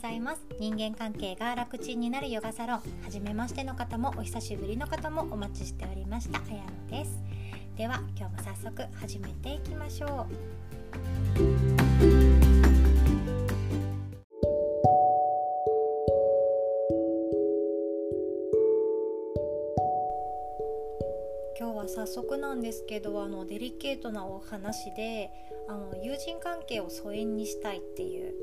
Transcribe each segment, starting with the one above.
ざいます。人間関係が楽ちんになるヨガサロン初めましての方もお久しぶりの方もお待ちしておりました。あやのです。では今日も早速始めていきましょう。今日は早速なんですけどあのデリケートなお話であの友人関係を疎遠にしたいっていう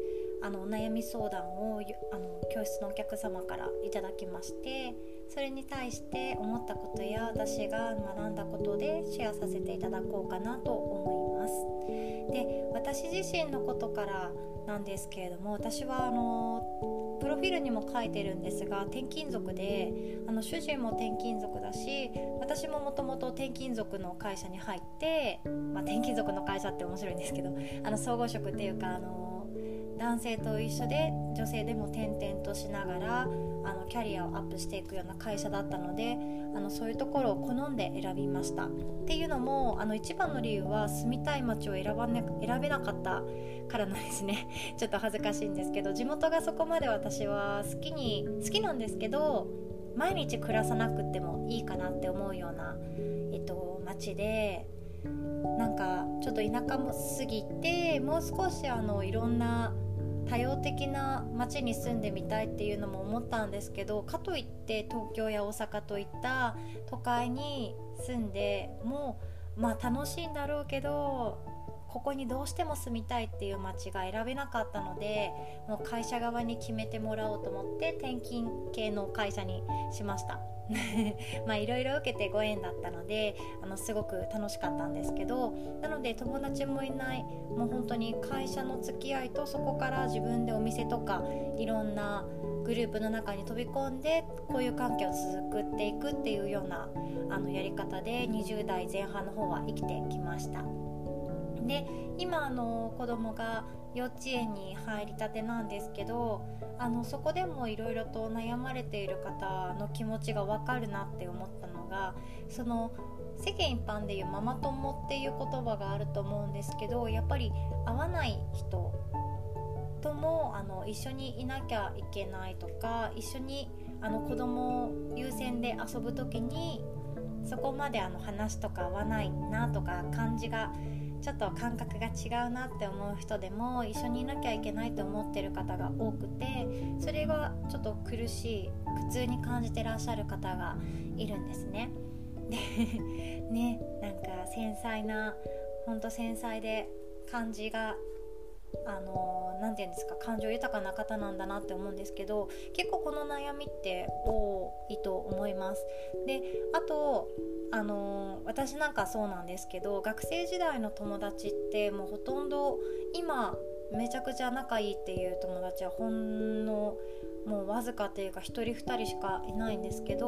あのお悩み相談をあの教室のお客様からいただきましてそれに対して思ったことや私が学んだことでシェアさせていただこうかなと思います。で私自身のことからなんですけれども私はあのプロフィールにも書いてるんですが転勤族であの主人も転勤族だし私ももともと転勤族の会社に入って、まあ、転勤族の会社って面白いんですけどあの総合職っていうかあの男性と一緒で女性でも転々としながらあのキャリアをアップしていくような会社だったのであのそういうところを好んで選びました。っていうのもあの一番の理由は住みたい街を選ば、ね、選べなかったからなんですね。ちょっと恥ずかしいんですけど地元がそこまで私は好きに好きなんですけど毎日暮らさなくてもいいかなって思うような、えっと、街でなんかちょっと田舎も過ぎてもう少しあのいろんな多様的な街に住んでみたいっていうのも思ったんですけどかといって東京や大阪といった都会に住んでもまあ楽しいんだろうけどここにどうしても住みたいっていう街が選べなかったのでもう会社側に決めてもらおうと思って転勤系の会社にしました。まあいろいろ受けてご縁だったのであのすごく楽しかったんですけどなので友達もいないもう本当に会社の付き合いとそこから自分でお店とかいろんなグループの中に飛び込んでこういう関係を続くっていくっていうようなあのやり方で20代前半の方は生きてきました。で今あの子供が幼稚園に入りたてなんですけどあのそこでもいろいろと悩まれている方の気持ちが分かるなって思ったのがその世間一般でいうママ友っていう言葉があると思うんですけどやっぱり会わない人ともあの一緒にいなきゃいけないとか一緒にあの子供優先で遊ぶ時にそこまであの話とか合わないなとか感じがちょっと感覚が違うなって思う人でも一緒にいなきゃいけないと思ってる方が多くてそれがちょっと苦しい苦痛に感じてらっしゃる方がいるんですね。でねなんか繊細なほんと繊細で感じがあの何て言うんですか感情豊かな方なんだなって思うんですけど結構この悩みって多いと思います。であとあの私なんかそうなんですけど学生時代の友達ってもうほとんど今めちゃくちゃ仲いいっていう友達はほんのもうわずかっていうか1人2人しかいないんですけど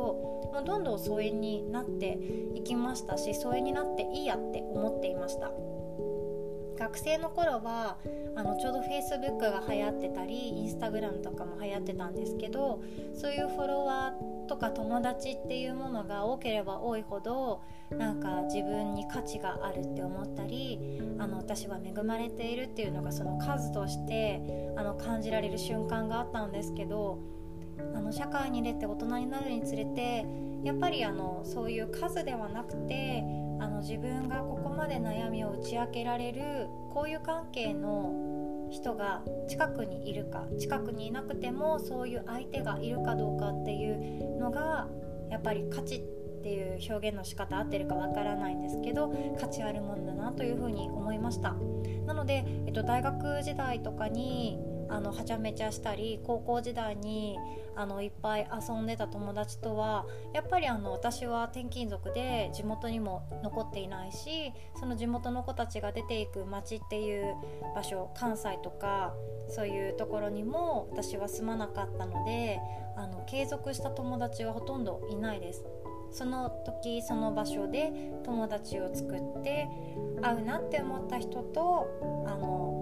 もうどんどん疎遠になっていきましたし疎遠になっていいやって思っていました。学生の頃はあのちょうど Facebook が流行ってたり Instagram とかも流行ってたんですけどそういうフォロワーとか友達っていうものが多ければ多いほどなんか自分に価値があるって思ったりあの私は恵まれているっていうのがその数としてあの感じられる瞬間があったんですけどあの社会に出て大人になるにつれてやっぱりあのそういう数ではなくてあの自分がここまで悩みを打ち明けられるこういう関係の人が近くにいるか近くにいなくてもそういう相手がいるかどうかっていうのがやっぱり価値っていう表現の仕方合ってるかわからないんですけど価値あるもんだなというふうに思いました。なので、えっと、大学時代とかにあのはちゃめちゃしたり高校時代にあのいっぱい遊んでた友達とはやっぱりあの私は転勤族で地元にも残っていないしその地元の子たちが出ていく町っていう場所関西とかそういうところにも私は住まなかったのであの継続した友達はほとんどいないです。その時その場所で友達を作って会うなって思った人とあの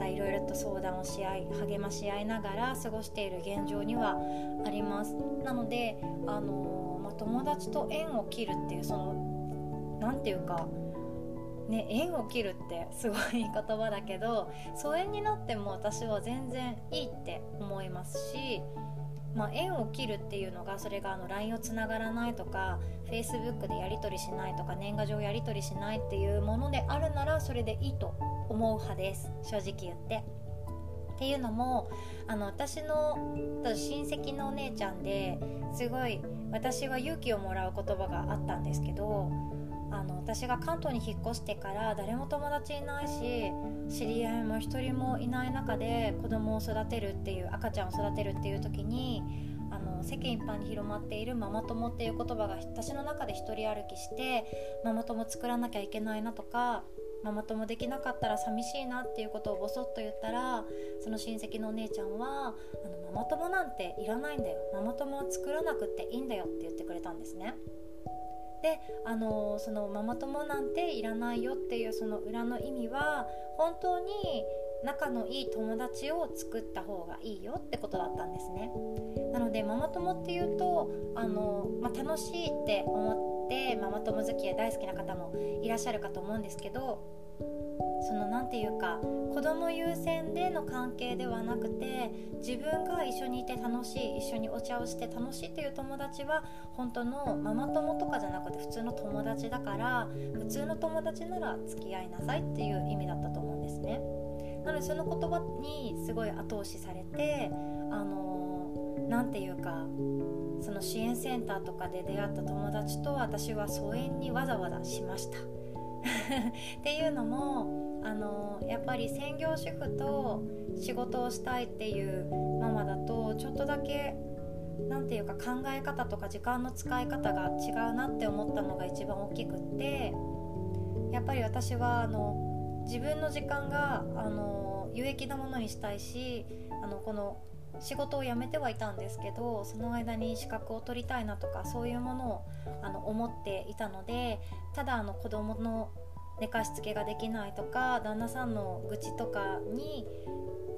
たいろいろと相談をし合い励まし合いながら過ごしている現状にはあります。なのであの、まあ、友達と縁を切るっていうその何て言うかね縁を切るってすごい言葉だけど疎遠になっても私は全然いいって思いますしまあ、縁を切るっていうのがそれがあの LINE をつながらないとか Facebook でやり取りしないとか年賀状やり取りしないっていうものであるならそれでいいと思う派です正直言って。っていうのもあの私の親戚のお姉ちゃんですごい私は勇気をもらう言葉があったんですけどあの私が関東に引っ越してから誰も友達いないし知り合いも一人もいない中で子供を育てるっていう赤ちゃんを育てるっていう時にあの世間一般に広まっているママ友っていう言葉が私の中で一人歩きしてママ友作らなきゃいけないなとかママ友できなかったら寂しいなっていうことをボソッと言ったらその親戚のお姉ちゃんはあのママ友なんていらないんだよママ友は作らなくていいんだよって言ってくれたんですね。であのそのママ友なんていらないよっていうその裏の意味は本当に仲のいい友達を作った方がいいよってことだったんですねなのでママ友っていうとあの、まあ、楽しいって思っててママ友付き合い大好きな方もいらっしゃるかと思うんですけどその何て言うか子供優先での関係ではなくて自分が一緒にいて楽しい一緒にお茶をして楽しいっていう友達は本当のママ友とかじゃなくて普通の友達だから普通の友達なら付き合いなさいっていう意味だったと思うんですね。なのでその言葉にすごい後押しされてあの何て言うかその支援センターとかで出会った友達と私は疎遠にわざわざしました。っていうのもあのやっぱり専業主婦と仕事をしたいっていうママだとちょっとだけ何て言うか考え方とか時間の使い方が違うなって思ったのが一番大きくってやっぱり私はあの自分の時間があの有益なものにしたいしあのこの仕事を辞めてはいたんですけどその間に資格を取りたいなとかそういうものをあの思っていたのでただあの子供の寝かしつけができないとか旦那さんの愚痴とかに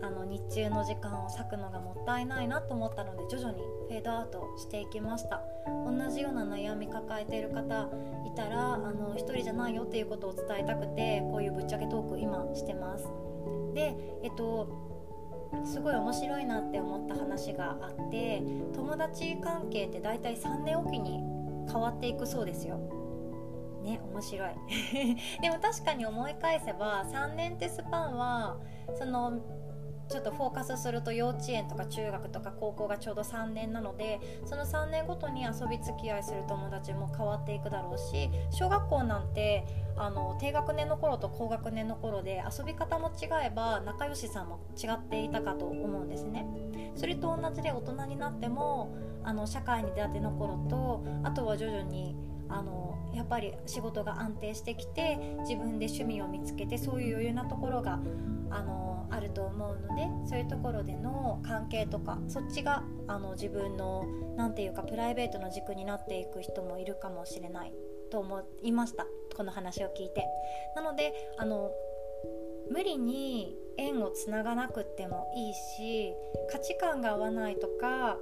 あの日中の時間を割くのがもったいないなと思ったので徐々にフェードアウトしていきました。同じような悩み抱えている方いたらあの1人じゃないよっていうことを伝えたくてこういうぶっちゃけトーク今してます。でえっとすごい面白いなって思った話があって友達関係って大体3年おきに変わっていくそうですよ。ね面白い。でも確かに思い返せば3年ってスパンはそのちょっとフォーカスすると幼稚園とか中学とか高校がちょうど3年なのでその3年ごとに遊び付き合いする友達も変わっていくだろうし小学校なんてあの低学年の頃と高学年の頃で遊び方も違えば仲良しさんも違っていたかと思うんですね。それと同じで大人になってもあの社会に出会っての頃とあとは徐々にあのやっぱり仕事が安定してきて自分で趣味を見つけてそういう余裕なところがあのあると思うのでそういうところでの関係とかそっちがあの自分の何て言うかプライベートの軸になっていく人もいるかもしれないと思いましたこの話を聞いて。なのであの無理に縁をつながなくってもいいし価値観が合わないとか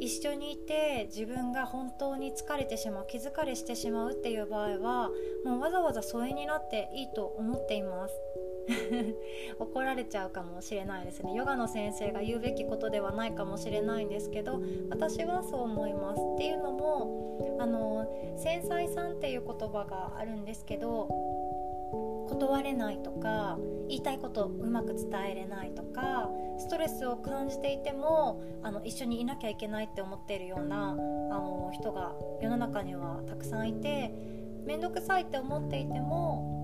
一緒にいて自分が本当に疲れてしまう気疲れしてしまうっていう場合はもうわざわざ疎遠になっていいと思っています。怒られちゃうかもしれないですね。ヨガの先生が言うべきことではないかもしれないんですけど私はそう思います。っていうのもあの繊細さんっていう言葉があるんですけど断れないとか言いたいことうまく伝えれないとかストレスを感じていてもあの一緒にいなきゃいけないって思っているようなあの人が世の中にはたくさんいて面倒くさいって思っていても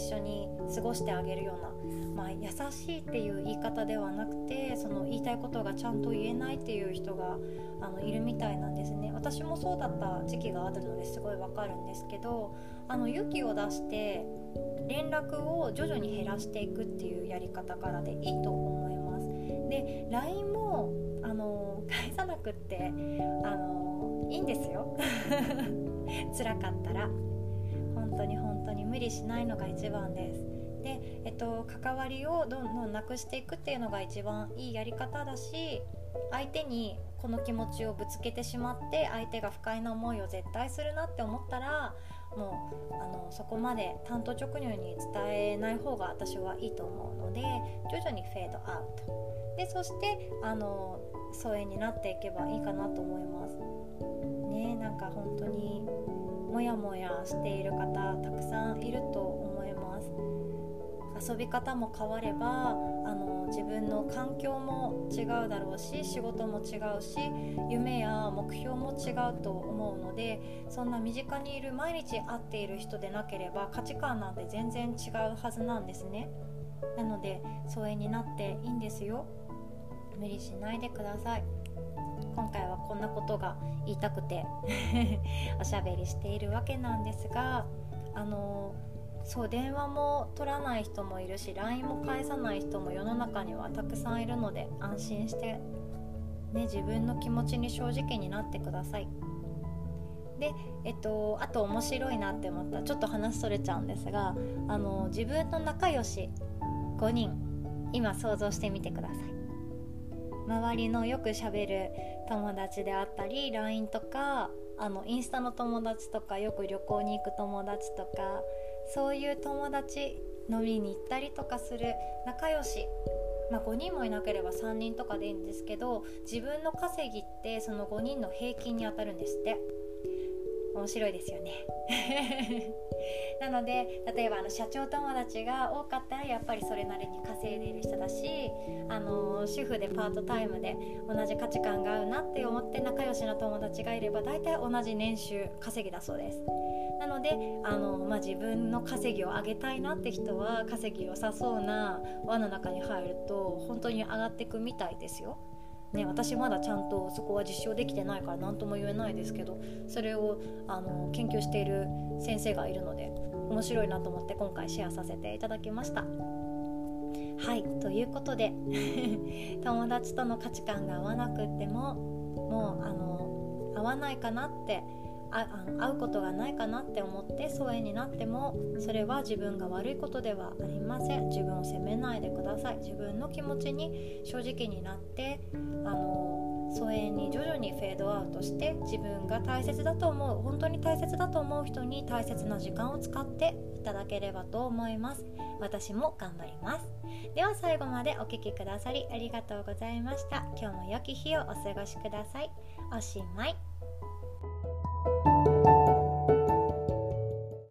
一緒に過ごしてあげるような、まあ、優しいっていう言い方ではなくてその言いたいことがちゃんと言えないっていう人があのいるみたいなんですね。私もそうだった時期があるのですごいわかるんですけどあの勇気を出して連絡を徐々に減らしていくっていうやり方からでいいと思います。で LINE もあの返さなくってあのいいんですよ。辛かったら。当に本当に無理しないのが一番です。で、えっと、関わりをどんどんなくしていくっていうのが一番いいやり方だし相手にこの気持ちをぶつけてしまって相手が不快な思いを絶対するなって思ったらもうあのそこまで単刀直入に伝えない方が私はいいと思うので徐々にフェードアウト。でそしてあの疎遠になっていけばいいかなと思います。ねなんか本当にモヤモヤしている方たくさんいると思います。遊び方も変わればあの自分の環境も違うだろうし仕事も違うし夢や目標も違うと思うのでそんな身近にいる毎日会っている人でなければ価値観なんて全然違うはずなんですね。なので疎遠になっていいんですよ。無理しないでください。今回はこんなことが言いたくて おしゃべりしているわけなんですがあのそう電話も取らない人もいるし LINE も返さない人も世の中にはたくさんいるので安心して、ね、自分の気持ちに正直になってください。で、えっと、あと面白いなって思ったちょっと話それちゃうんですがあの自分の仲良し5人今想像してみてください。周りのよくしゃべる友達であったり LINE とかあのインスタの友達とかよく旅行に行く友達とかそういう友達飲みに行ったりとかする仲良し。まあ、5人もいなければ3人とかでいいんですけど自分の稼ぎってその5人の平均にあたるんですって。面白いですよね。なので例えばあの社長友達が多かったらやっぱりそれなりに稼いでいる人だしあの主婦でパートタイムで同じ価値観が合うなって思って仲良しの友達がいれば大体同じ年収稼ぎだそうです。なのであの、まあ、自分の稼ぎを上げたいなって人は稼ぎ良さそうな輪の中に入ると本当に上がってくみたいですよ。ね、私まだちゃんとそこは実証できてないから何とも言えないですけどそれをあの研究している先生がいるので面白いなと思って今回シェアさせていただきました。はいということで 友達との価値観が合わなくってももうあの合わないかなってあ会うことがないかなって思って疎遠になってもそれは自分が悪いことではありません。自分を責めないでください。自分の気持ちに正直になってあの疎遠に徐々にフェードアウトして自分が大切だと思う本当に大切だと思う人に大切な時間を使っていただければと思います。私も頑張ります。では最後までお聴きくださりありがとうございました。今日も良き日をお過ごしください。おしまい。